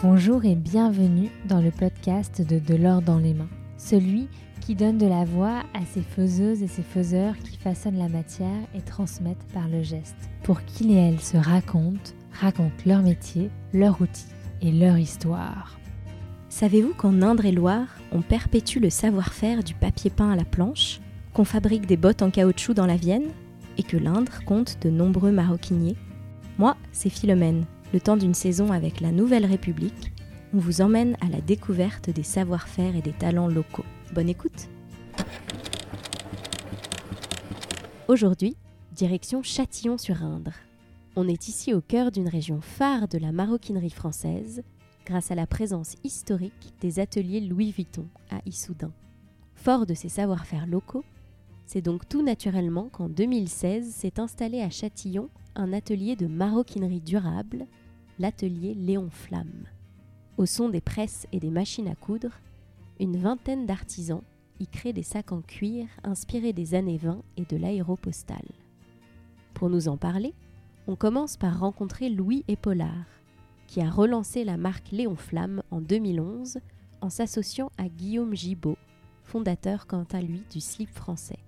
Bonjour et bienvenue dans le podcast de De l'or dans les mains, celui qui donne de la voix à ces faiseuses et ces faiseurs qui façonnent la matière et transmettent par le geste, pour qu'ils et elles se racontent, racontent leur métier, leur outil et leur histoire. Savez-vous qu'en Indre et Loire, on perpétue le savoir-faire du papier peint à la planche, qu'on fabrique des bottes en caoutchouc dans la Vienne, et que l'Indre compte de nombreux maroquiniers? Moi, c'est Philomène le temps d'une saison avec la Nouvelle République, on vous emmène à la découverte des savoir-faire et des talents locaux. Bonne écoute Aujourd'hui, direction Châtillon-sur-Indre. On est ici au cœur d'une région phare de la maroquinerie française, grâce à la présence historique des ateliers Louis Vuitton à Issoudun. Fort de ces savoir-faire locaux, c'est donc tout naturellement qu'en 2016 s'est installé à Châtillon un atelier de maroquinerie durable, l'atelier Léon Flamme. Au son des presses et des machines à coudre, une vingtaine d'artisans y créent des sacs en cuir inspirés des années 20 et de l'aéropostale. Pour nous en parler, on commence par rencontrer Louis Épaulard, qui a relancé la marque Léon Flamme en 2011 en s'associant à Guillaume Gibaud, fondateur quant à lui du slip français.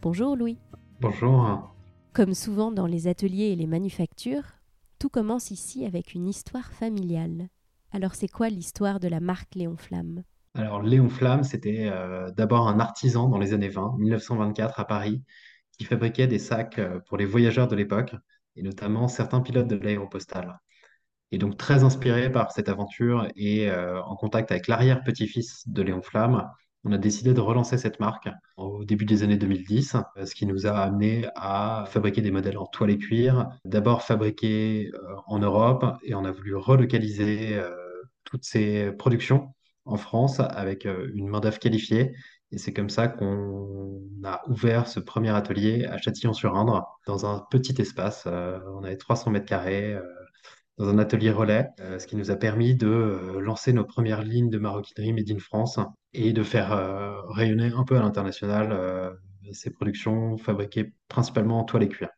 Bonjour Louis. Bonjour. Comme souvent dans les ateliers et les manufactures, tout commence ici avec une histoire familiale. Alors c'est quoi l'histoire de la marque Léon Flamme Alors Léon Flamme, c'était euh, d'abord un artisan dans les années 20, 1924 à Paris, qui fabriquait des sacs euh, pour les voyageurs de l'époque, et notamment certains pilotes de l'aéropostale. Et donc très inspiré par cette aventure et euh, en contact avec l'arrière-petit-fils de Léon Flamme, on a décidé de relancer cette marque au début des années 2010, ce qui nous a amené à fabriquer des modèles en toile et cuir, d'abord fabriqués euh, en Europe, et on a voulu relocaliser euh, toutes ces productions en France avec euh, une main-d'œuvre qualifiée. Et c'est comme ça qu'on a ouvert ce premier atelier à Châtillon-sur-Indre, dans un petit espace. on avait 300 mètres carrés dans un atelier relais, euh, ce qui nous a permis de euh, lancer nos premières lignes de maroquinerie Made in France et de faire euh, rayonner un peu à l'international ces productions fabriquées principalement en toile et cuir.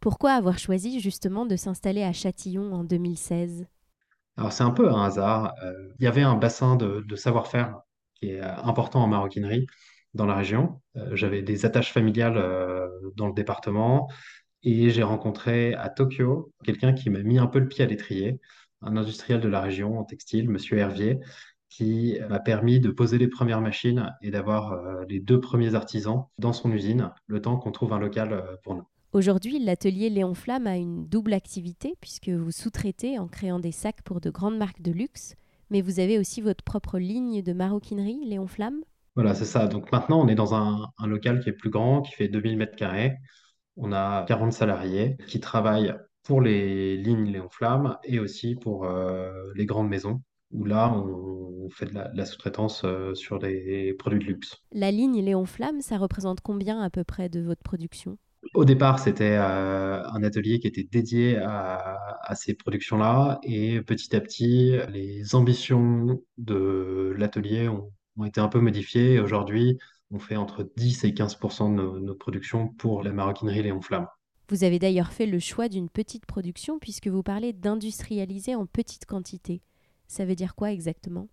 Pourquoi avoir choisi justement de s'installer à Châtillon en 2016 Alors c'est un peu un hasard. Il y avait un bassin de, de savoir-faire qui est important en maroquinerie dans la région. J'avais des attaches familiales dans le département. Et j'ai rencontré à Tokyo quelqu'un qui m'a mis un peu le pied à l'étrier, un industriel de la région en textile, Monsieur Hervier, qui m'a permis de poser les premières machines et d'avoir euh, les deux premiers artisans dans son usine, le temps qu'on trouve un local euh, pour nous. Aujourd'hui, l'atelier Léon Flamme a une double activité puisque vous sous-traitez en créant des sacs pour de grandes marques de luxe, mais vous avez aussi votre propre ligne de maroquinerie Léon Flamme? Voilà, c'est ça. Donc maintenant, on est dans un, un local qui est plus grand, qui fait 2000 mètres carrés on a 40 salariés qui travaillent pour les lignes Léon Flamme et aussi pour euh, les grandes maisons, où là, on fait de la, sous-traitance euh, sur des produits de luxe. La ligne Léon Flamme, ça représente combien à peu près de votre production? Au départ, c'était euh, un atelier qui était dédié à, à ces productions-là et petit à petit, les ambitions de l'atelier ont, ont été un peu modifiées. Aujourd'hui, on fait entre 10 et 15% de nos, productions pour la maroquinerie Léon Flamme. Vous avez d'ailleurs fait le choix d'une petite production puisque vous parlez d'industrialiser en petite quantité. Ça veut dire quoi exactement?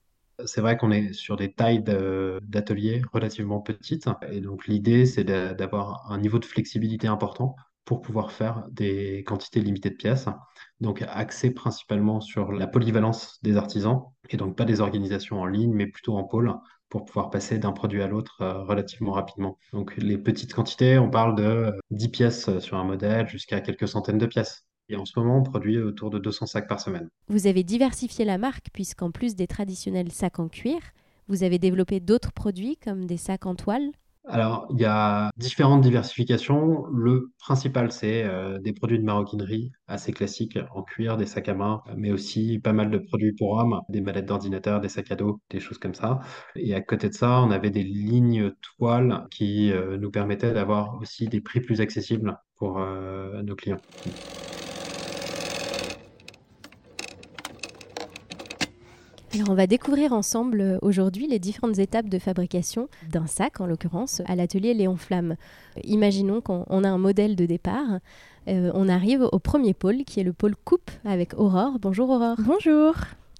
C'est vrai qu'on est sur des tailles d'ateliers relativement petites. Et donc, l'idée, c'est d'avoir un niveau de flexibilité important pour pouvoir faire des quantités limitées de pièces. Donc, axé principalement sur la polyvalence des artisans et donc pas des organisations en ligne, mais plutôt en pôle pour pouvoir passer d'un produit à l'autre euh, relativement rapidement. Donc les petites quantités, on parle de 10 euh, pièces euh, sur un modèle jusqu'à quelques centaines de pièces. Et en ce moment, on produit autour de 200 sacs par semaine. Vous avez diversifié la marque puisqu'en plus des traditionnels sacs en cuir, vous avez développé d'autres produits comme des sacs en toile alors, il y a différentes diversifications. Le principal, c'est euh, des produits de maroquinerie assez classiques en cuir, des sacs à main, mais aussi pas mal de produits pour hommes, des mallettes d'ordinateur, des sacs à dos, des choses comme ça. Et à côté de ça, on avait des lignes toiles qui euh, nous permettaient d'avoir aussi des prix plus accessibles pour euh, nos clients. On va découvrir ensemble euh, aujourd'hui les différentes étapes de fabrication d'un sac, en l'occurrence, à l'atelier Léon Flamme. Imaginons qu'on a un modèle de départ. Euh, on arrive au premier pôle, qui est le pôle coupe avec Aurore. Bonjour Aurore. Bonjour.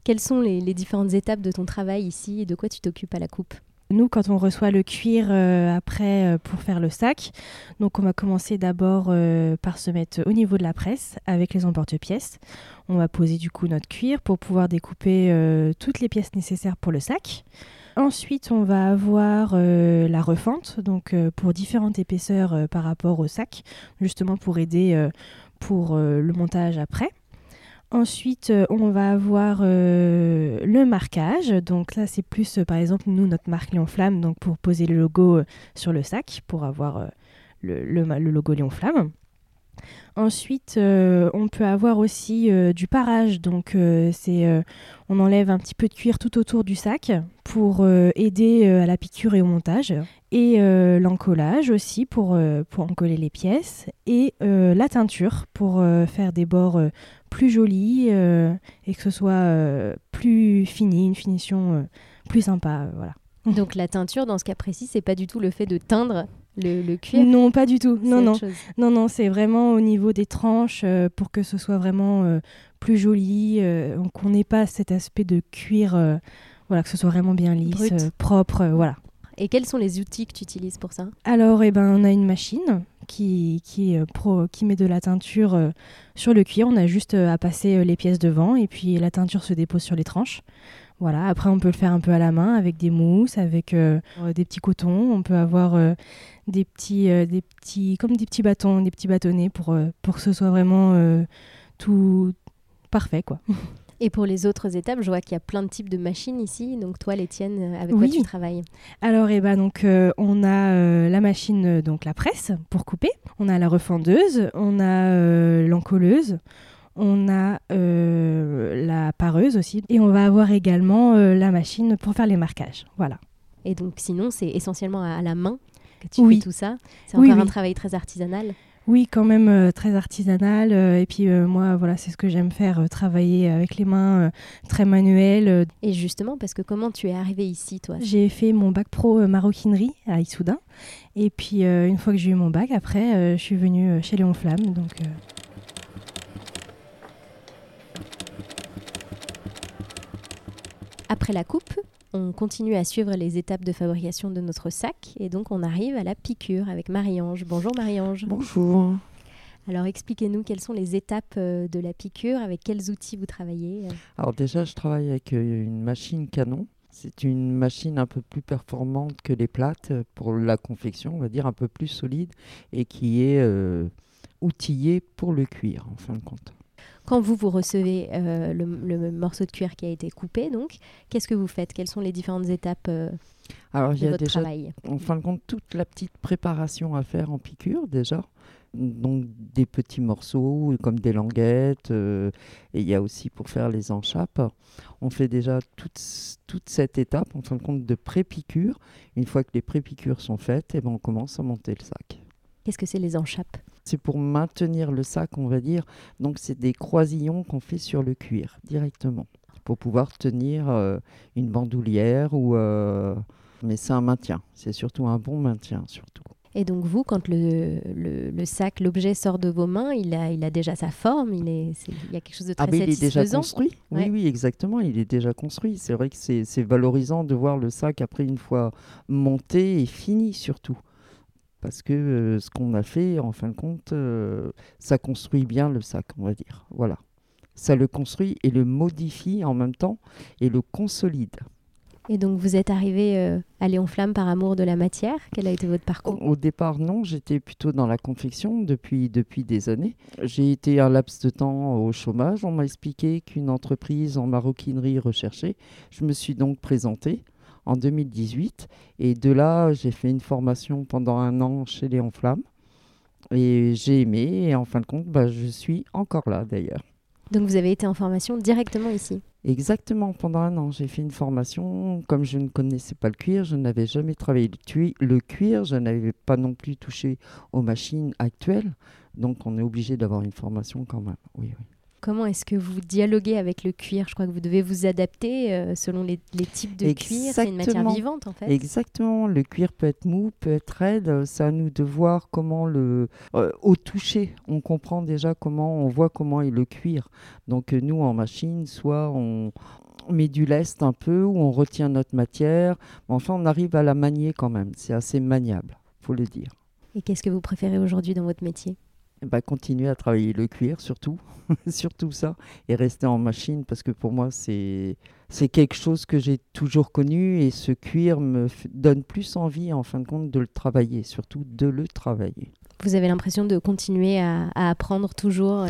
Quelles sont les, les différentes étapes de ton travail ici et de quoi tu t'occupes à la coupe? Nous, quand on reçoit le cuir euh, après euh, pour faire le sac, donc on va commencer d'abord euh, par se mettre au niveau de la presse avec les emporte-pièces. On va poser du coup notre cuir pour pouvoir découper toutes les pièces nécessaires pour le sac. Ensuite, on va avoir la refente, donc pour différentes épaisseurs par rapport au sac, justement pour aider pour le montage après. Ensuite, euh, on va avoir euh, le marquage. Donc là, c'est plus, euh, par exemple, nous, notre marque Lion Flamme, donc pour poser le logo sur le sac, pour avoir le, logo Lion Flamme. Ensuite, on peut avoir aussi du parage. Donc, c'est, on enlève un petit peu de cuir tout autour du sac pour aider à la piqûre et au montage. Et l'encollage aussi pour, pour encoller les pièces. Et la teinture pour faire des bords plus jolie euh, et que ce soit euh, plus fini, une finition euh, plus sympa. voilà. Donc la teinture, dans ce cas précis, c'est pas du tout le fait de teindre le, cuir Non, pas du tout. Non, non. non, non, c'est vraiment au niveau des tranches pour que ce soit vraiment plus joli, qu'on n'ait pas cet aspect de cuir, voilà, que ce soit vraiment bien lisse, propre, voilà. Et quels sont les outils que tu utilises pour ça? Alors, eh ben, on a une machine qui, qui, euh, pro, qui met de la teinture euh, sur le cuir. On a juste euh, à passer les pièces devant et puis la teinture se dépose sur les tranches. Voilà, après on peut le faire un peu à la main avec des mousses, avec des petits cotons. On peut avoir des petits, des petits, comme des petits bâtons, des petits bâtonnets pour, pour que ce soit vraiment tout parfait, quoi. Et pour les autres étapes, je vois qu'il y a plein de types de machines ici. Donc toi, les tiennes, euh, avec quoi tu travailles? Alors, eh ben, donc, euh, on a euh, la machine, donc la presse pour couper. On a la refendeuse, on a l'encolleuse. On a la pareuse aussi et on va avoir également la machine pour faire les marquages. Voilà. Et donc sinon, c'est essentiellement à la main que tu fais tout ça. C'est encore un travail très artisanal. Oui, quand même euh, très artisanal. Euh, et puis euh, moi, voilà, c'est ce que j'aime faire, travailler avec les mains, très manuel. Et justement, parce que comment tu es arrivée ici, toi? J'ai fait mon bac pro maroquinerie à Issoudun. Et puis une fois que j'ai eu mon bac, après, je suis venue chez Léon Flamme. Donc, Après la coupe, on continue à suivre les étapes de fabrication de notre sac et donc on arrive à la piqûre avec Marie-Ange. Bonjour Marie-Ange. Bonjour. Alors expliquez-nous quelles sont les étapes euh, de la piqûre, avec quels outils vous travaillez euh Alors déjà je travaille avec euh, une machine canon. C'est une machine un peu plus performante que les plates pour la confection, on va dire un peu plus solide et qui est outillée pour le cuir en fin de compte. Quand vous, vous recevez euh, le, morceau de cuir qui a été coupé, donc, qu'est-ce que vous faites? Quelles sont les différentes étapes euh, Alors, il y a déjà, travail? en fin de compte, toute la petite préparation à faire en piqûre, déjà. Donc, des petits morceaux comme des languettes. Euh, et il y a aussi pour faire les enchappes. On fait déjà toute, toute cette étape, en fin de compte, de pré-piqûre. Une fois que les pré-piqûres sont faites, et eh ben, on commence à monter le sac. Qu'est-ce que c'est les enchappes? C'est pour maintenir le sac, on va dire. Donc, c'est des croisillons qu'on fait sur le cuir directement pour pouvoir tenir euh, une bandoulière ou. Euh, mais c'est un maintien. C'est surtout un bon maintien, surtout. Et donc vous, quand le, le, sac, l'objet sort de vos mains, il a, il a déjà sa forme, il, est, il y a quelque chose de très ah, Il est déjà construit. Oui, oui, exactement. Il est déjà construit. C'est vrai que c'est valorisant de voir le sac après une fois monté et fini surtout parce que euh, ce qu'on a fait, en fin de compte, euh, ça construit bien le sac, on va dire. Voilà. Ça le construit et le modifie en même temps et le consolide. Et donc vous êtes arrivé euh, à Léon Flamme par amour de la matière? Quel a été votre parcours? Au départ, non. J'étais plutôt dans la confection depuis, depuis des années. J'ai été un laps de temps au chômage. On m'a expliqué qu'une entreprise en maroquinerie recherchait. Je me suis donc présenté en 2018. Et de là, j'ai fait une formation pendant un an chez Léon Flamme. Et j'ai aimé. Et en fin de compte, bah, je suis encore là d'ailleurs. Donc vous avez été en formation directement ici? Exactement, pendant un an, j'ai fait une formation. Comme je ne connaissais pas le cuir, je n'avais jamais travaillé le cuir, je n'avais pas non plus touché aux machines actuelles. Donc on est obligé d'avoir une formation quand même. Oui, oui. Comment est-ce que vous dialoguez avec le cuir? Je crois que vous devez vous adapter euh, selon les, types de cuir. C'est une matière vivante en fait. Exactement. Le cuir peut être mou, peut être raide. C'est à nous de voir comment le. Euh, au toucher, on comprend déjà comment, on voit comment est le cuir. Donc euh, nous en machine, soit on, mais du lest un peu, où on retient notre matière. Enfin, on arrive à la manier quand même. C'est assez maniable, faut le dire. Et qu'est-ce que vous préférez aujourd'hui dans votre métier? Bah, continuer à travailler le cuir surtout, surtout ça, et rester en machine parce que pour moi c'est c'est quelque chose que j'ai toujours connu et ce cuir me donne plus envie en fin de compte de le travailler, surtout de le travailler. Vous avez l'impression de continuer à, apprendre toujours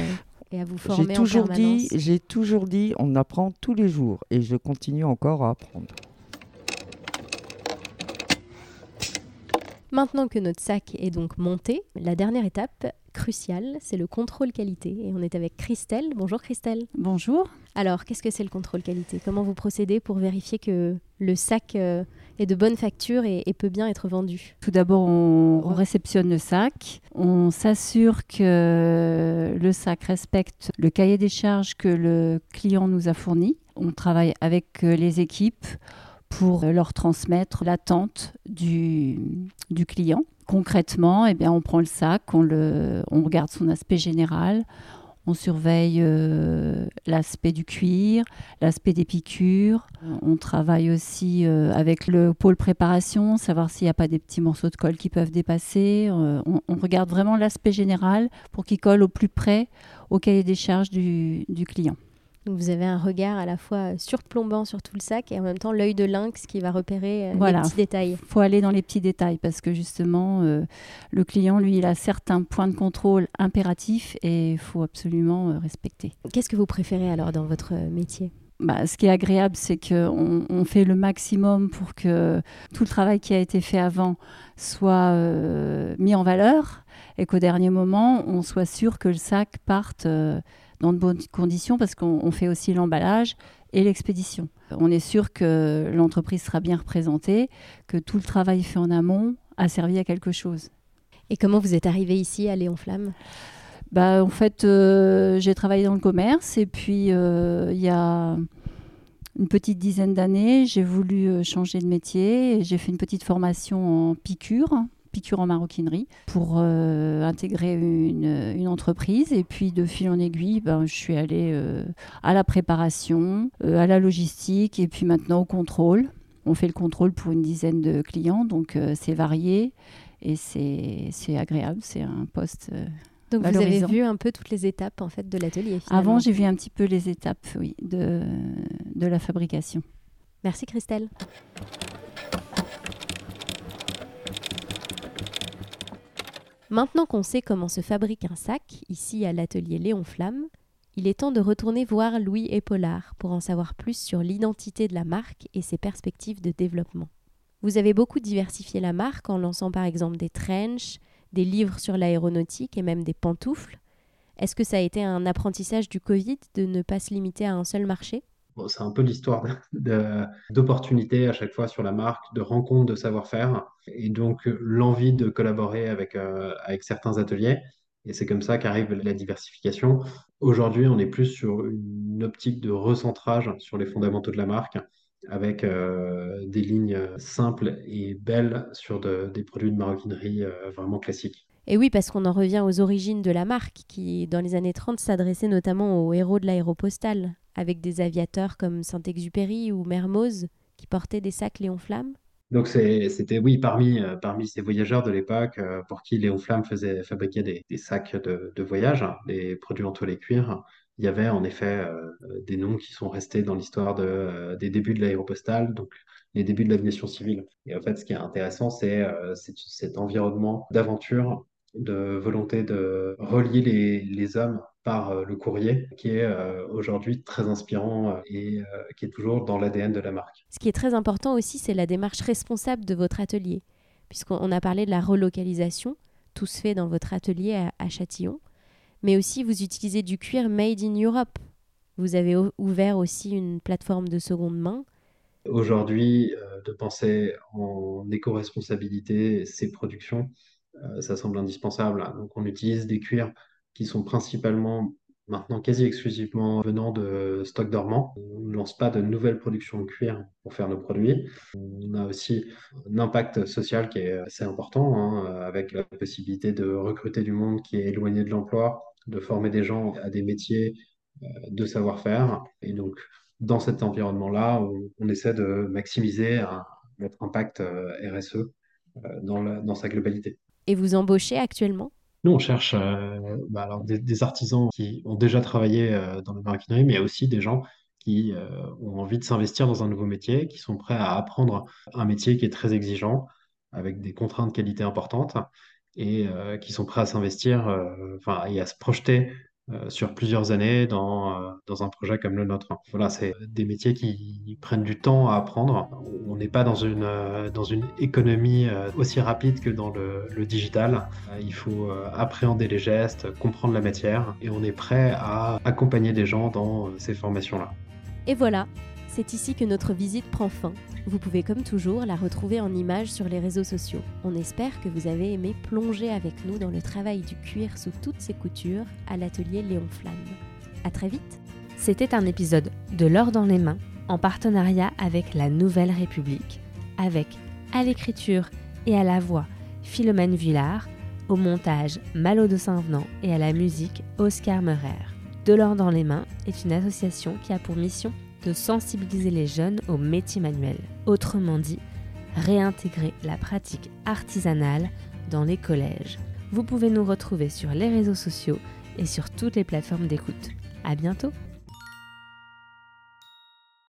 et, à vous former j'ai toujours dit, J'ai toujours dit on apprend tous les jours et je continue encore à apprendre. Maintenant que notre sac est donc monté, la dernière étape cruciale, c'est le contrôle qualité. Et on est avec Christelle. Bonjour Christelle. Bonjour. Alors, qu'est-ce que c'est le contrôle qualité? Comment vous procédez pour vérifier que le sac euh, est de bonne facture et, peut bien être vendu? Tout d'abord, on, réceptionne le sac. On s'assure que le sac respecte le cahier des charges que le client nous a fourni. On travaille avec euh, les équipes pour leur transmettre l'attente du, du client. Concrètement, eh on prend le sac, on, regarde son aspect général, on surveille euh, l'aspect du cuir, l'aspect des piqûres. On travaille aussi euh, avec le pôle préparation, savoir s'il n'y a pas des petits morceaux de colle qui peuvent dépasser. Euh, on, regarde vraiment l'aspect général pour qu'il colle au plus près au cahier des charges du client. Donc vous avez un regard à la fois surplombant sur tout le sac et en même temps l'œil de lynx qui va repérer euh, les petits détails. Il faut aller dans les petits détails parce que justement, euh, le client, lui, il a certains points de contrôle impératifs et il faut absolument euh, respecter. Qu'est-ce que vous préférez alors dans votre métier? Bah, ce qui est agréable, c'est qu'on on fait le maximum pour que tout le travail qui a été fait avant soit mis en valeur et qu'au dernier moment, on soit sûr que le sac parte dans de bonnes conditions parce qu'on fait aussi l'emballage et l'expédition. On est sûr que l'entreprise sera bien représentée, que tout le travail fait en amont a servi à quelque chose. Et comment vous êtes arrivé ici à Léon Flamme? Bah, En fait, euh, j'ai travaillé dans le commerce et puis euh, il y a une petite dizaine d'années, j'ai voulu euh, changer de métier et j'ai fait une petite formation en piqûre piqûre en maroquinerie pour euh, intégrer une, entreprise. Et puis de fil en aiguille, ben, je suis allée euh, à la préparation, euh, à la logistique et puis maintenant au contrôle. On fait le contrôle pour une dizaine de clients, donc c'est varié et c'est agréable. C'est un poste. donc vous avez vu un peu toutes les étapes en fait de l'atelier. Avant, j'ai vu un petit peu les étapes, oui, de, de la fabrication. Merci Christelle. Maintenant qu'on sait comment se fabrique un sac, ici à l'atelier Léon Flamme, il est temps de retourner voir Louis Épaulard pour en savoir plus sur l'identité de la marque et ses perspectives de développement. Vous avez beaucoup diversifié la marque en lançant par exemple des trenches, des livres sur l'aéronautique et même des pantoufles. Est-ce que ça a été un apprentissage du Covid de ne pas se limiter à un seul marché? C'est un peu l'histoire d'opportunités à chaque fois sur la marque, de rencontres de savoir-faire, et donc l'envie de collaborer avec, euh, avec certains ateliers. Et c'est comme ça qu'arrive la diversification. Aujourd'hui, on est plus sur une optique de recentrage sur les fondamentaux de la marque, avec euh, des lignes simples et belles sur des produits de maroquinerie euh, vraiment classiques. Et oui, parce qu'on en revient aux origines de la marque, qui dans les années 30 s'adressait notamment aux héros de l'aéropostale, avec des aviateurs comme Saint-Exupéry ou Mermoz qui portaient des sacs Léon Flamme? Donc c'était oui parmi euh, parmi ces voyageurs de l'époque euh, pour qui Léon Flamme faisait fabriquer des, sacs de, voyage, hein, des produits en toile et cuir. Il y avait en effet euh, des noms qui sont restés dans l'histoire de, des débuts de l'aéropostale, donc les débuts de l'aviation civile. Et en fait, ce qui est intéressant, c'est cet environnement d'aventure de volonté de relier les, les hommes par euh, le courrier, qui est euh, aujourd'hui très inspirant euh, et qui est toujours dans l'ADN de la marque. Ce qui est très important aussi, c'est la démarche responsable de votre atelier, puisqu'on a parlé de la relocalisation, tout se fait dans votre atelier à, à Châtillon, mais aussi vous utilisez du cuir made in Europe. Vous avez ouvert aussi une plateforme de seconde main. Aujourd'hui, de penser en éco-responsabilité ces productions, ça semble indispensable. Donc on utilise des cuirs qui sont principalement maintenant quasi exclusivement venant de stock dormant. On ne lance pas de nouvelles productions de cuir pour faire nos produits. On a aussi un impact social qui est assez important, hein, avec la possibilité de recruter du monde qui est éloigné de l'emploi, de former des gens à des métiers euh, de savoir-faire. Et donc, dans cet environnement-là, on, essaie de maximiser notre impact RSE dans, dans sa globalité. Et vous embauchez actuellement? Nous, on cherche bah, alors des, artisans qui ont déjà travaillé dans la maroquinerie, mais aussi des gens qui ont envie de s'investir dans un nouveau métier, qui sont prêts à apprendre un métier qui est très exigeant, avec des contraintes de qualité importantes, et qui sont prêts à s'investir et à se projeter euh, sur plusieurs années dans, euh, dans un projet comme le nôtre. Voilà, c'est des métiers qui prennent du temps à apprendre. On n'est pas dans une, euh, dans une économie aussi rapide que dans le, le digital. Il faut appréhender les gestes, comprendre la matière et on est prêt à accompagner des gens dans ces formations-là. Et voilà, c'est ici que notre visite prend fin. Vous pouvez comme toujours la retrouver en images sur les réseaux sociaux. On espère que vous avez aimé plonger avec nous dans le travail du cuir sous toutes ses coutures à l'atelier Léon Flamme. À très vite C'était un épisode de L'or dans les mains en partenariat avec la Nouvelle République, avec à l'écriture et à la voix Philomène Villard, au montage Malo de Saint-Venant et à la musique Oscar Meurer. De l'or dans les mains est une association qui a pour mission de sensibiliser les jeunes aux métiers manuels. Autrement dit, réintégrer la pratique artisanale dans les collèges. Vous pouvez nous retrouver sur les réseaux sociaux et sur toutes les plateformes d'écoute. À bientôt!